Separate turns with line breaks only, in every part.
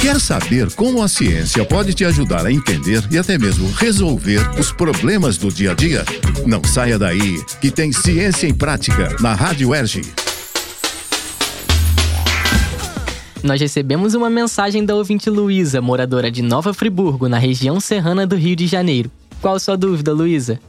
Quer saber como a ciência pode te ajudar a entender e até mesmo resolver os problemas do dia a dia? Não saia daí, que tem Ciência em Prática na Rádio Erge.
Nós recebemos uma mensagem da ouvinte Luísa, moradora de Nova Friburgo, na região serrana do Rio de Janeiro. Qual sua dúvida, Luísa?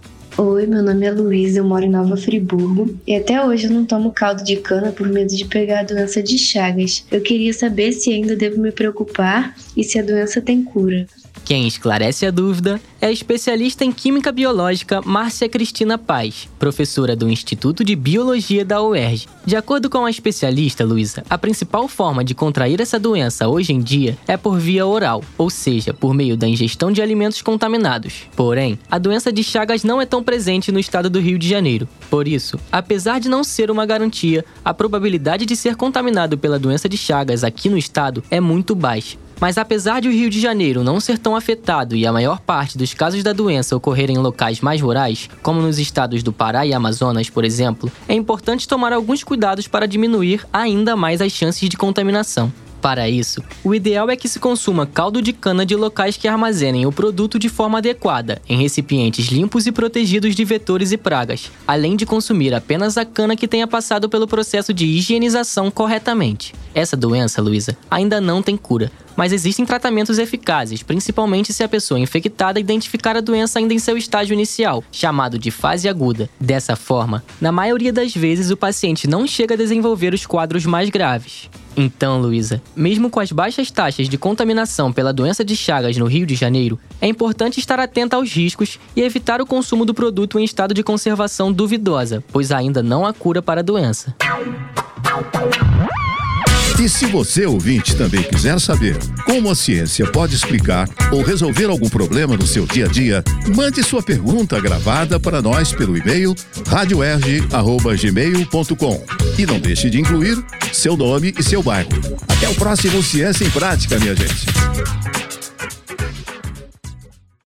Oi, meu nome é Luísa, eu moro em Nova Friburgo e até hoje eu não tomo caldo de cana por medo de pegar a doença de Chagas. Eu queria saber se ainda devo me preocupar e se a doença tem cura.
Quem esclarece a dúvida é a especialista em Química Biológica Márcia Cristina Paz, professora do Instituto de Biologia da UERJ. De acordo com a especialista, Luísa, a principal forma de contrair essa doença hoje em dia é por via oral, ou seja, por meio da ingestão de alimentos contaminados. Porém, a doença de Chagas não é tão presente no estado do Rio de Janeiro. Por isso, apesar de não ser uma garantia, a probabilidade de ser contaminado pela doença de Chagas aqui no estado é muito baixa. Mas apesar de o Rio de Janeiro não ser tão afetado e a maior parte dos casos da doença ocorrerem em locais mais rurais, como nos estados do Pará e Amazonas, por exemplo, é importante tomar alguns cuidados para diminuir ainda mais as chances de contaminação. Para isso, o ideal é que se consuma caldo de cana de locais que armazenem o produto de forma adequada, em recipientes limpos e protegidos de vetores e pragas, além de consumir apenas a cana que tenha passado pelo processo de higienização corretamente. Essa doença, Luísa, ainda não tem cura, mas existem tratamentos eficazes, principalmente se a pessoa infectada identificar a doença ainda em seu estágio inicial, chamado de fase aguda. Dessa forma, na maioria das vezes o paciente não chega a desenvolver os quadros mais graves. Então, Luísa, mesmo com as baixas taxas de contaminação pela doença de Chagas no Rio de Janeiro, é importante estar atenta aos riscos e evitar o consumo do produto em estado de conservação duvidosa, pois ainda não há cura para a doença.
E se você, ouvinte, também quiser saber como a ciência pode explicar ou resolver algum problema no seu dia a dia, mande sua pergunta gravada para nós pelo e-mail radioerg.gmail.com e não deixe de incluir seu nome e seu bairro. Até o próximo Ciência em Prática, minha gente.